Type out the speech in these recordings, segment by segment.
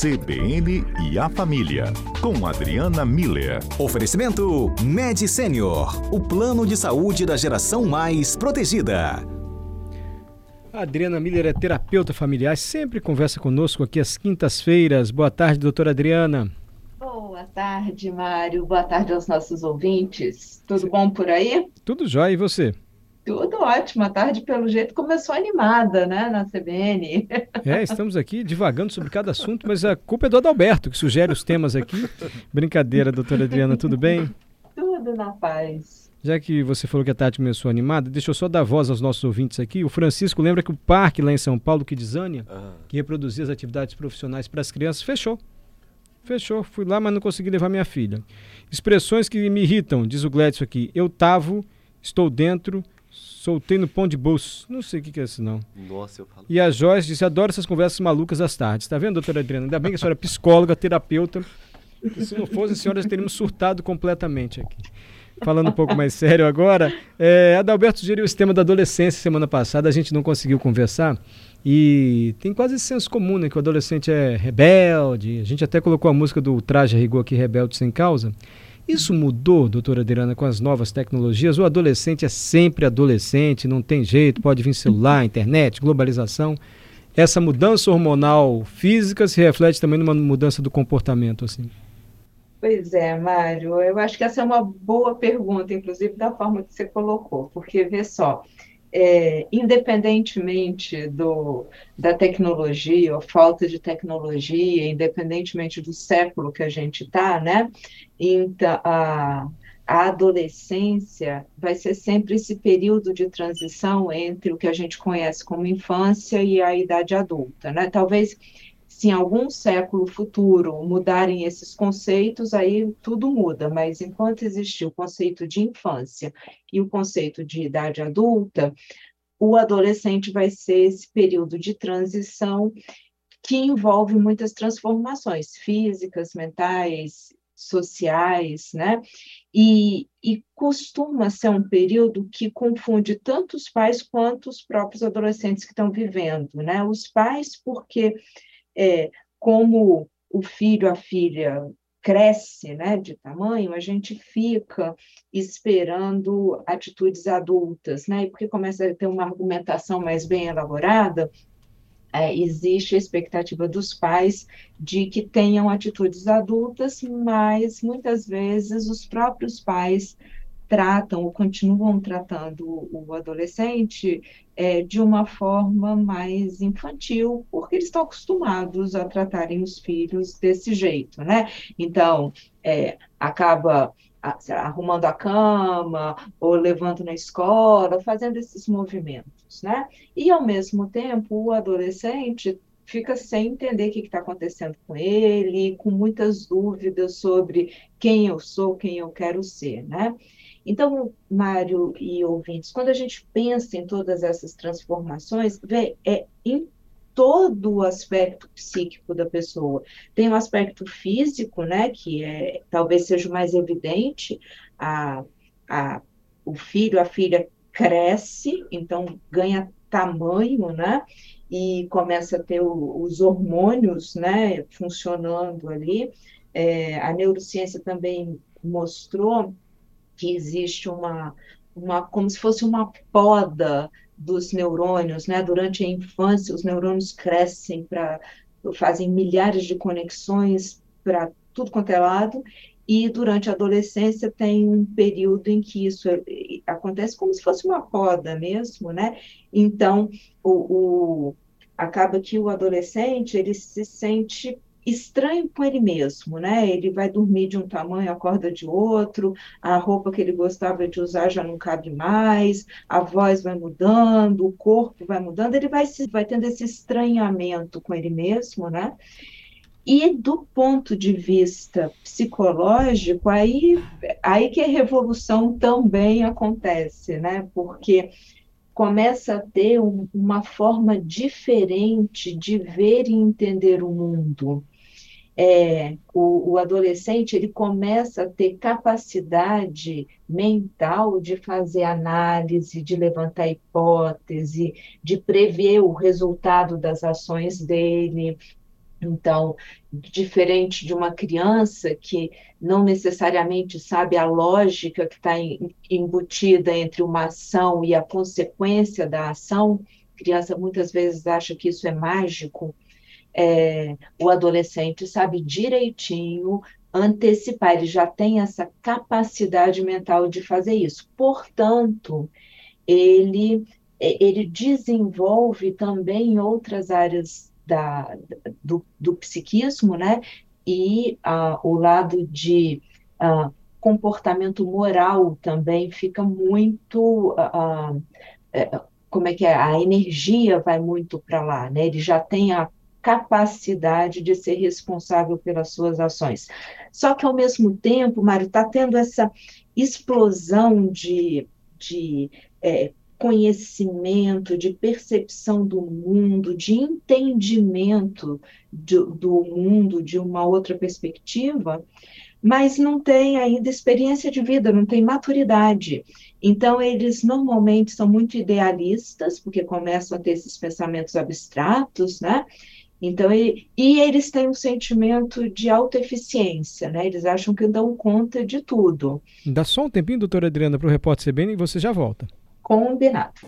CBN e a Família, com Adriana Miller. Oferecimento Med Senior, o plano de saúde da geração mais protegida. A Adriana Miller é terapeuta familiar, sempre conversa conosco aqui às quintas-feiras. Boa tarde, doutora Adriana. Boa tarde, Mário. Boa tarde aos nossos ouvintes. Tudo bom por aí? Tudo jóia, e você? Tudo ótimo. A tarde, pelo jeito, começou animada, né, na CBN. É, estamos aqui divagando sobre cada assunto, mas a culpa é do Adalberto, que sugere os temas aqui. Brincadeira, doutora Adriana, tudo bem? Tudo na paz. Já que você falou que a tarde começou animada, deixa eu só dar voz aos nossos ouvintes aqui. O Francisco lembra que o parque lá em São Paulo, Kidzania, ah. que reproduzia as atividades profissionais para as crianças, fechou. Fechou. Fui lá, mas não consegui levar minha filha. Expressões que me irritam, diz o Gledson aqui. Eu tavo, estou dentro, Soltei no pão de bolso. Não sei o que, que é isso, não. Nossa, eu falo. E a Joyce disse: adoro essas conversas malucas às tardes. Tá vendo, doutora Adriana? Ainda bem que a senhora é psicóloga, terapeuta. se não fosse, a senhora já teríamos surtado completamente aqui. Falando um pouco mais sério agora, é, Adalberto sugeriu esse tema da adolescência semana passada, a gente não conseguiu conversar. E tem quase esse senso comum, né? Que o adolescente é rebelde. A gente até colocou a música do Traje Rigor aqui, Rebelde Sem Causa. Isso mudou, doutora Adriana, com as novas tecnologias? O adolescente é sempre adolescente, não tem jeito, pode vir celular, internet, globalização. Essa mudança hormonal física se reflete também numa mudança do comportamento, assim? Pois é, Mário, eu acho que essa é uma boa pergunta, inclusive da forma que você colocou, porque vê só, é, independentemente do, da tecnologia, ou falta de tecnologia, independentemente do século que a gente está, né? Então, a, a adolescência vai ser sempre esse período de transição entre o que a gente conhece como infância e a idade adulta, né? Talvez se em algum século futuro mudarem esses conceitos, aí tudo muda, mas enquanto existir o conceito de infância e o conceito de idade adulta, o adolescente vai ser esse período de transição que envolve muitas transformações físicas, mentais, sociais, né? E, e, costuma ser um período que confunde tanto os pais quanto os próprios adolescentes que estão vivendo, né? Os pais, porque é, como o filho, a filha cresce né, de tamanho, a gente fica esperando atitudes adultas, né? E porque começa a ter uma argumentação mais bem elaborada, é, existe a expectativa dos pais de que tenham atitudes adultas, mas muitas vezes os próprios pais tratam ou continuam tratando o adolescente é, de uma forma mais infantil, porque eles estão acostumados a tratarem os filhos desse jeito, né? Então, é, acaba arrumando a cama ou levando na escola, fazendo esses movimentos, né? E ao mesmo tempo o adolescente fica sem entender o que está acontecendo com ele, com muitas dúvidas sobre quem eu sou, quem eu quero ser, né? Então, Mário e ouvintes, quando a gente pensa em todas essas transformações, vê, é em todo o aspecto psíquico da pessoa. Tem o um aspecto físico, né, que é, talvez seja o mais evidente, a, a, o filho, a filha cresce, então ganha tamanho, né, e começa a ter o, os hormônios, né, funcionando ali. É, a neurociência também mostrou que existe uma, uma como se fosse uma poda dos neurônios, né? Durante a infância, os neurônios crescem para fazem milhares de conexões para tudo quanto é lado, e durante a adolescência tem um período em que isso é, acontece como se fosse uma poda mesmo, né? Então, o, o acaba que o adolescente ele se sente estranho com ele mesmo, né? Ele vai dormir de um tamanho, acorda de outro, a roupa que ele gostava de usar já não cabe mais, a voz vai mudando, o corpo vai mudando, ele vai, se, vai tendo esse estranhamento com ele mesmo, né? E do ponto de vista psicológico, aí, aí que a revolução também acontece, né? Porque começa a ter um, uma forma diferente de ver e entender o mundo é, o, o, adolescente ele começa a ter capacidade mental de fazer análise, de levantar hipótese, de prever o resultado das ações dele. Então, diferente de uma criança que não necessariamente sabe a lógica que está embutida entre uma ação e a consequência da ação, criança muitas vezes acha que isso é mágico. É, o adolescente sabe direitinho antecipar, ele já tem essa capacidade mental de fazer isso. Portanto, ele, ele desenvolve também outras áreas da, do, do psiquismo, né? E uh, o lado de uh, comportamento moral também fica muito. Uh, como é que é? A energia vai muito para lá, né? Ele já tem a capacidade de ser responsável pelas suas ações. Só que, ao mesmo tempo, Mário, está tendo essa explosão de, de é, conhecimento, de percepção do mundo, de entendimento do, do mundo de uma outra perspectiva, mas não tem ainda experiência de vida, não tem maturidade. Então, eles normalmente são muito idealistas, porque começam a ter esses pensamentos abstratos, né? Então, e, e eles têm um sentimento de autoeficiência, né? Eles acham que dão conta de tudo. Dá só um tempinho, doutora Adriana, para o repórter CBN e você já volta. Combinado.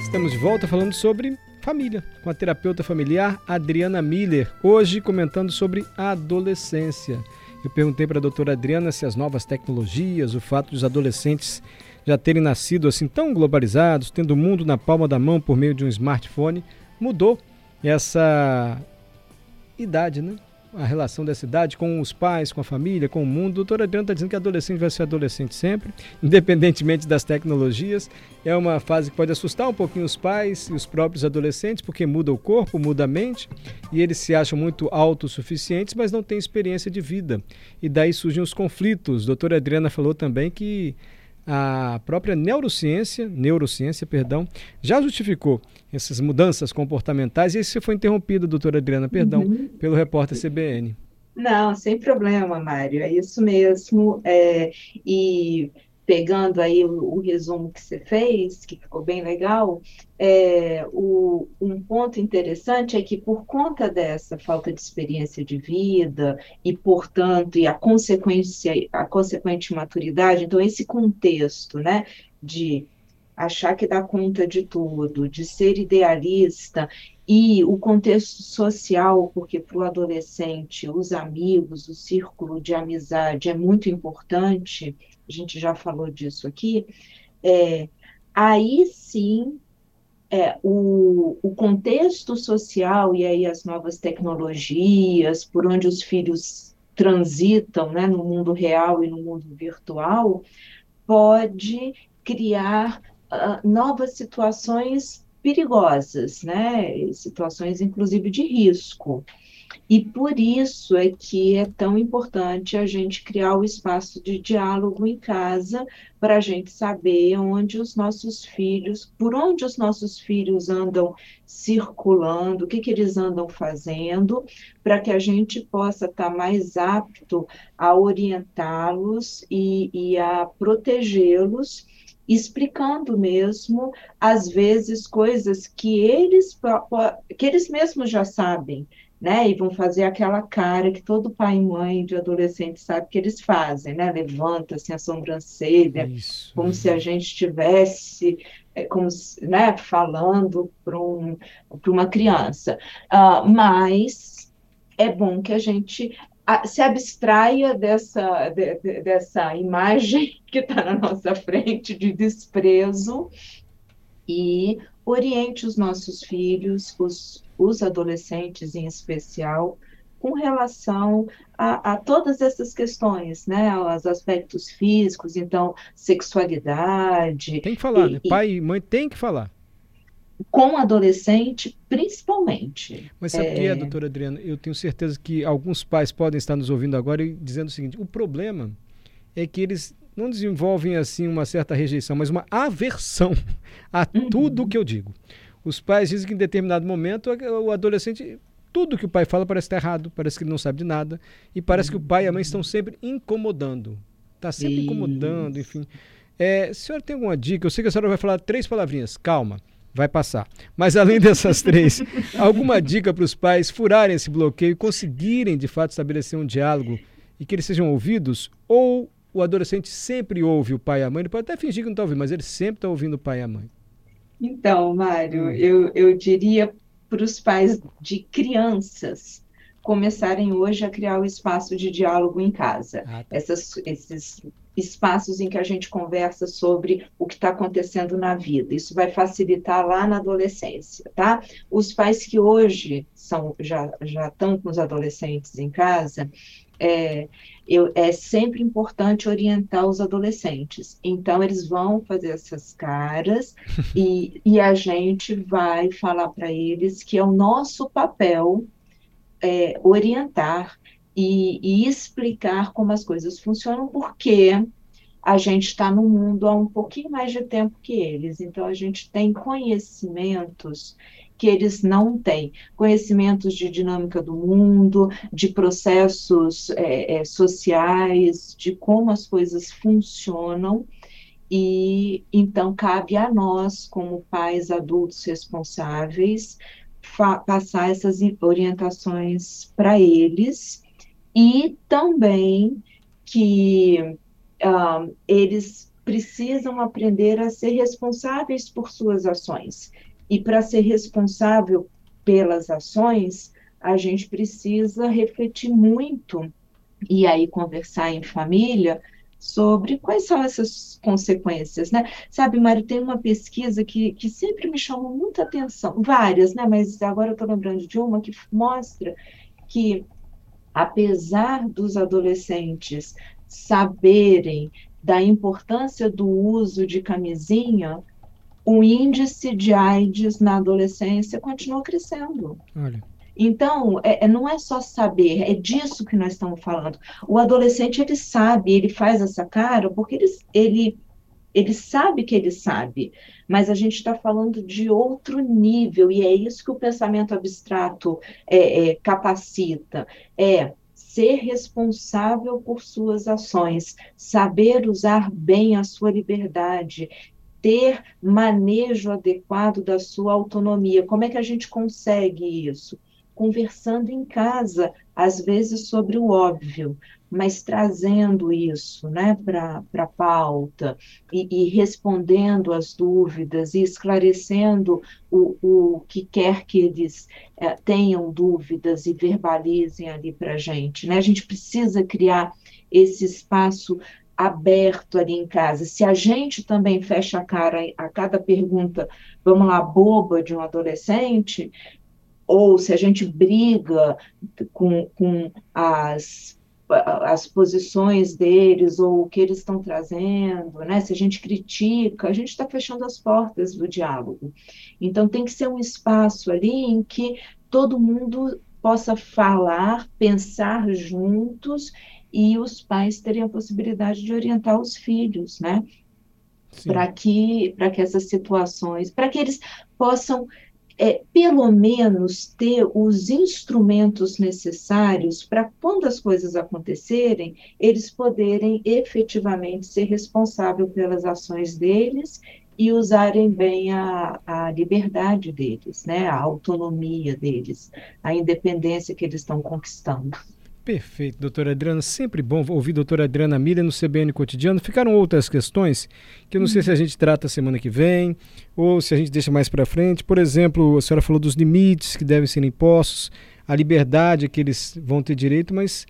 Estamos de volta falando sobre família, com a terapeuta familiar Adriana Miller, hoje comentando sobre a adolescência. Eu perguntei para a doutora Adriana se as novas tecnologias, o fato dos adolescentes já terem nascido assim tão globalizados, tendo o mundo na palma da mão por meio de um smartphone, mudou essa idade, né? a relação dessa idade com os pais, com a família, com o mundo. Doutora Adriana está dizendo que adolescente vai ser adolescente sempre, independentemente das tecnologias. É uma fase que pode assustar um pouquinho os pais e os próprios adolescentes, porque muda o corpo, muda a mente, e eles se acham muito autossuficientes, mas não têm experiência de vida. E daí surgem os conflitos. Doutora Adriana falou também que a própria neurociência, neurociência, perdão, já justificou essas mudanças comportamentais e isso foi interrompido, doutora Adriana, perdão, uhum. pelo repórter CBN. Não, sem problema, Mário, é isso mesmo. É, e pegando aí o, o, resumo que você fez, que ficou bem legal, é, o, um ponto interessante é que por conta dessa falta de experiência de vida e, portanto, e a consequência, a consequente maturidade, então esse contexto, né, de achar que dá conta de tudo, de ser idealista e o contexto social, porque para o adolescente os amigos, o círculo de amizade é muito importante, a gente já falou disso aqui, é, aí sim é, o, o contexto social e aí as novas tecnologias, por onde os filhos transitam né, no mundo real e no mundo virtual, pode criar uh, novas situações perigosas, né? situações inclusive de risco. E por isso é que é tão importante a gente criar o espaço de diálogo em casa para a gente saber onde os nossos filhos, por onde os nossos filhos andam circulando, o que, que eles andam fazendo, para que a gente possa estar tá mais apto a orientá-los e, e a protegê-los explicando mesmo, às vezes, coisas que eles, que eles mesmos já sabem, né? E vão fazer aquela cara que todo pai e mãe de adolescente sabe que eles fazem, né? Levanta assim a sobrancelha, Isso. como se a gente estivesse é, como né, falando para um, uma criança. Uh, mas é bom que a gente se abstraia dessa, de, dessa imagem que está na nossa frente de desprezo e oriente os nossos filhos, os os adolescentes em especial, com relação a, a, todas essas questões, né? Os aspectos físicos, então, sexualidade. Tem que falar, e, né? Pai e mãe tem que falar. Com adolescente, principalmente. Mas sabe o é... que é, doutora Adriana? Eu tenho certeza que alguns pais podem estar nos ouvindo agora e dizendo o seguinte: o problema é que eles não desenvolvem assim uma certa rejeição, mas uma aversão a uhum. tudo que eu digo. Os pais dizem que em determinado momento o adolescente, tudo que o pai fala parece estar errado, parece que ele não sabe de nada, e parece que o pai e a mãe estão sempre incomodando. Está sempre Isso. incomodando, enfim. É, a senhora tem alguma dica? Eu sei que a senhora vai falar três palavrinhas. Calma. Vai passar. Mas além dessas três, alguma dica para os pais furarem esse bloqueio e conseguirem de fato estabelecer um diálogo e que eles sejam ouvidos? Ou o adolescente sempre ouve o pai e a mãe? Ele pode até fingir que não está ouvindo, mas ele sempre está ouvindo o pai e a mãe. Então, Mário, hum. eu, eu diria para os pais de crianças começarem hoje a criar o espaço de diálogo em casa. Ah, tá. Essas, esses espaços em que a gente conversa sobre o que está acontecendo na vida. Isso vai facilitar lá na adolescência, tá? Os pais que hoje são já já estão com os adolescentes em casa, é, eu, é sempre importante orientar os adolescentes. Então, eles vão fazer essas caras e, e a gente vai falar para eles que é o nosso papel é, orientar e, e explicar como as coisas funcionam, porque a gente está no mundo há um pouquinho mais de tempo que eles, então a gente tem conhecimentos que eles não têm, conhecimentos de dinâmica do mundo, de processos é, é, sociais, de como as coisas funcionam, e então cabe a nós, como pais adultos responsáveis, passar essas orientações para eles e também que uh, eles precisam aprender a ser responsáveis por suas ações. E para ser responsável pelas ações, a gente precisa refletir muito e aí conversar em família sobre quais são essas consequências, né? Sabe, Mário, tem uma pesquisa que, que sempre me chamou muita atenção, várias, né? Mas agora eu estou lembrando de uma que mostra que apesar dos adolescentes saberem da importância do uso de camisinha, o índice de AIDS na adolescência continua crescendo. Olha. Então, é, é, não é só saber, é disso que nós estamos falando. O adolescente, ele sabe, ele faz essa cara porque ele, ele, ele sabe que ele sabe, mas a gente está falando de outro nível, e é isso que o pensamento abstrato é, é, capacita, é ser responsável por suas ações, saber usar bem a sua liberdade, ter manejo adequado da sua autonomia. Como é que a gente consegue isso? Conversando em casa, às vezes sobre o óbvio, mas trazendo isso né, para a pauta e, e, respondendo as dúvidas e esclarecendo o, o que quer que eles é, tenham dúvidas e verbalizem ali para a gente. Né? A gente precisa criar esse espaço aberto ali em casa. Se a gente também fecha a cara a cada pergunta, vamos lá, boba de um adolescente, ou se a gente briga com, com as as posições deles ou o que eles estão trazendo, né? Se a gente critica, a gente está fechando as portas do diálogo. Então tem que ser um espaço ali em que todo mundo possa falar, pensar juntos e os pais terem a possibilidade de orientar os filhos, né? Para que, que essas situações, para que eles possam é, pelo menos ter os instrumentos necessários para, quando as coisas acontecerem, eles poderem efetivamente ser responsáveis pelas ações deles e usarem bem a, a liberdade deles, né, a autonomia deles, a independência que eles estão conquistando. Perfeito, doutora Adriana. Sempre bom ouvir doutora Adriana Miller no CBN Cotidiano. Ficaram outras questões que eu não sei se a gente trata semana que vem ou se a gente deixa mais para frente. Por exemplo, a senhora falou dos limites que devem ser impostos, a liberdade que eles vão ter direito, mas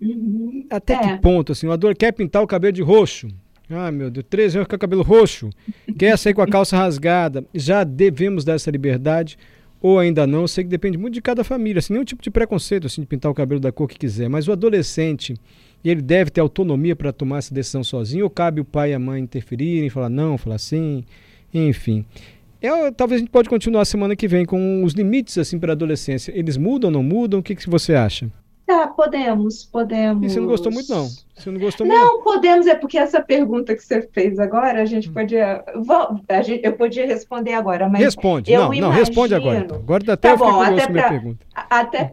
uhum. até é. que ponto? Assim, o ador quer pintar o cabelo de roxo. Ah, meu Deus, 13 anos com o cabelo roxo, quer sair com a calça rasgada. Já devemos dar essa liberdade ou ainda não, eu sei que depende muito de cada família, assim, nenhum tipo de preconceito assim de pintar o cabelo da cor que quiser, mas o adolescente, ele deve ter autonomia para tomar essa decisão sozinho, ou cabe o pai e a mãe interferirem, falar não, falar sim, enfim. É, talvez a gente pode continuar semana que vem com os limites assim para a adolescência. Eles mudam, não mudam? O que, que você acha? Tá, podemos, podemos. E você não gostou muito, não? Você não gostou muito? Não, podemos, é porque essa pergunta que você fez agora, a gente hum. podia. A gente, eu podia responder agora, mas. Responde, não, imagino, não, responde agora. Então. Agora até tá bom, até pra, pergunta. Até,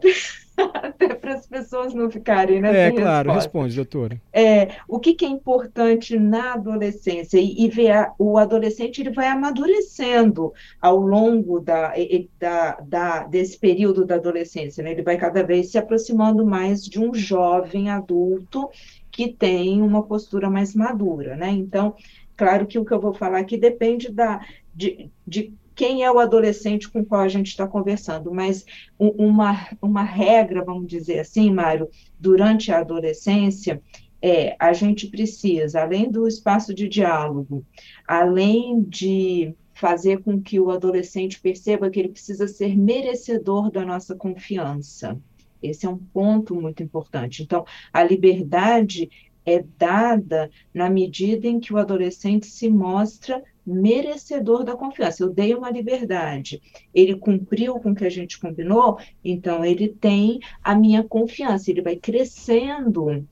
até para as pessoas não ficarem nessa É, claro, resposta. responde, doutora. É, o que, que é importante na adolescência? E, e ver a- o adolescente ele vai amadurecendo ao longo da, da- da- desse período da adolescência, né? Ele vai cada vez se aproximando mais de um jovem adulto que tem uma postura mais madura, né? Então, claro que o que eu vou falar aqui depende da, de, de quem é o adolescente com qual a gente está conversando, mas uma, uma regra, vamos dizer assim, Mário, durante a adolescência, é, a gente precisa, além do espaço de diálogo, além de fazer com que o adolescente perceba que ele precisa ser merecedor da nossa confiança. Esse é um ponto muito importante. Então, a liberdade é dada na medida em que o adolescente se mostra merecedor da confiança. Eu dei uma liberdade, ele cumpriu com o que a gente combinou, então ele tem a minha confiança, ele vai crescendo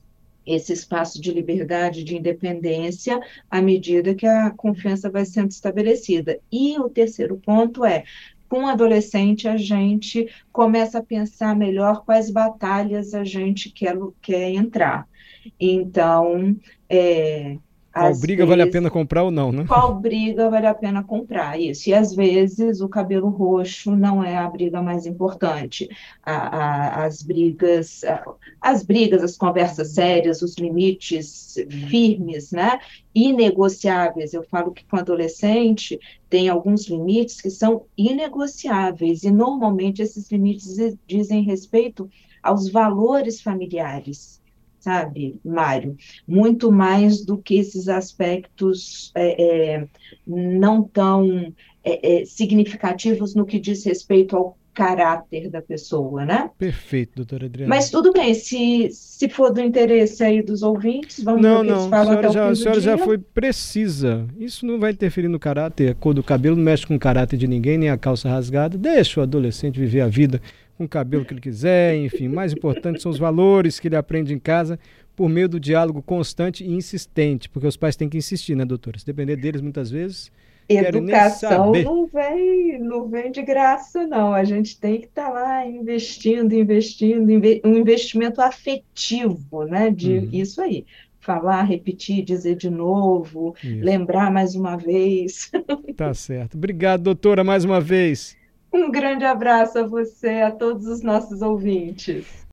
esse espaço de liberdade, de independência, à medida que a confiança vai sendo estabelecida. E o terceiro ponto é, com o adolescente, a gente começa a pensar melhor quais batalhas a gente quer, quer entrar. Então, é, Qual às briga vale a vezes- pena comprar ou não, né? qual briga vale a pena comprar? Isso. E às vezes o cabelo roxo não é a briga mais importante. A- a- as brigas, a- as brigas, as conversas sérias, os limites firmes, né? Inegociáveis. Eu falo que com adolescente tem alguns limites que são inegociáveis, e normalmente esses limites di- dizem respeito aos valores familiares. Sabe, Mário? muito mais do que esses aspectos é, é, não tão é, é, significativos no que diz respeito ao caráter da pessoa, né? Perfeito, doutora Adriana. Mas tudo bem, se, se for do interesse aí dos ouvintes, vamos Não, ver o que eles não, a senhora, já, a senhora já foi precisa. Isso não vai interferir no caráter. A cor do cabelo não mexe com o caráter de ninguém, nem a calça rasgada. Deixa o adolescente viver a vida com o cabelo que ele quiser, enfim. Mais importante são os valores que ele aprende em casa por meio do diálogo constante e insistente, porque os pais têm que insistir, né, doutora? Se depender deles, muitas vezes. Educação não vem, não vem de graça, não. A gente tem que estar lá investindo, investindo, inve- um investimento afetivo, né? De Uhum. isso aí. Falar, repetir, dizer de novo, Isso, lembrar mais uma vez. tá certo. Obrigado, doutora, mais uma vez. Um grande abraço a você, a todos os nossos ouvintes.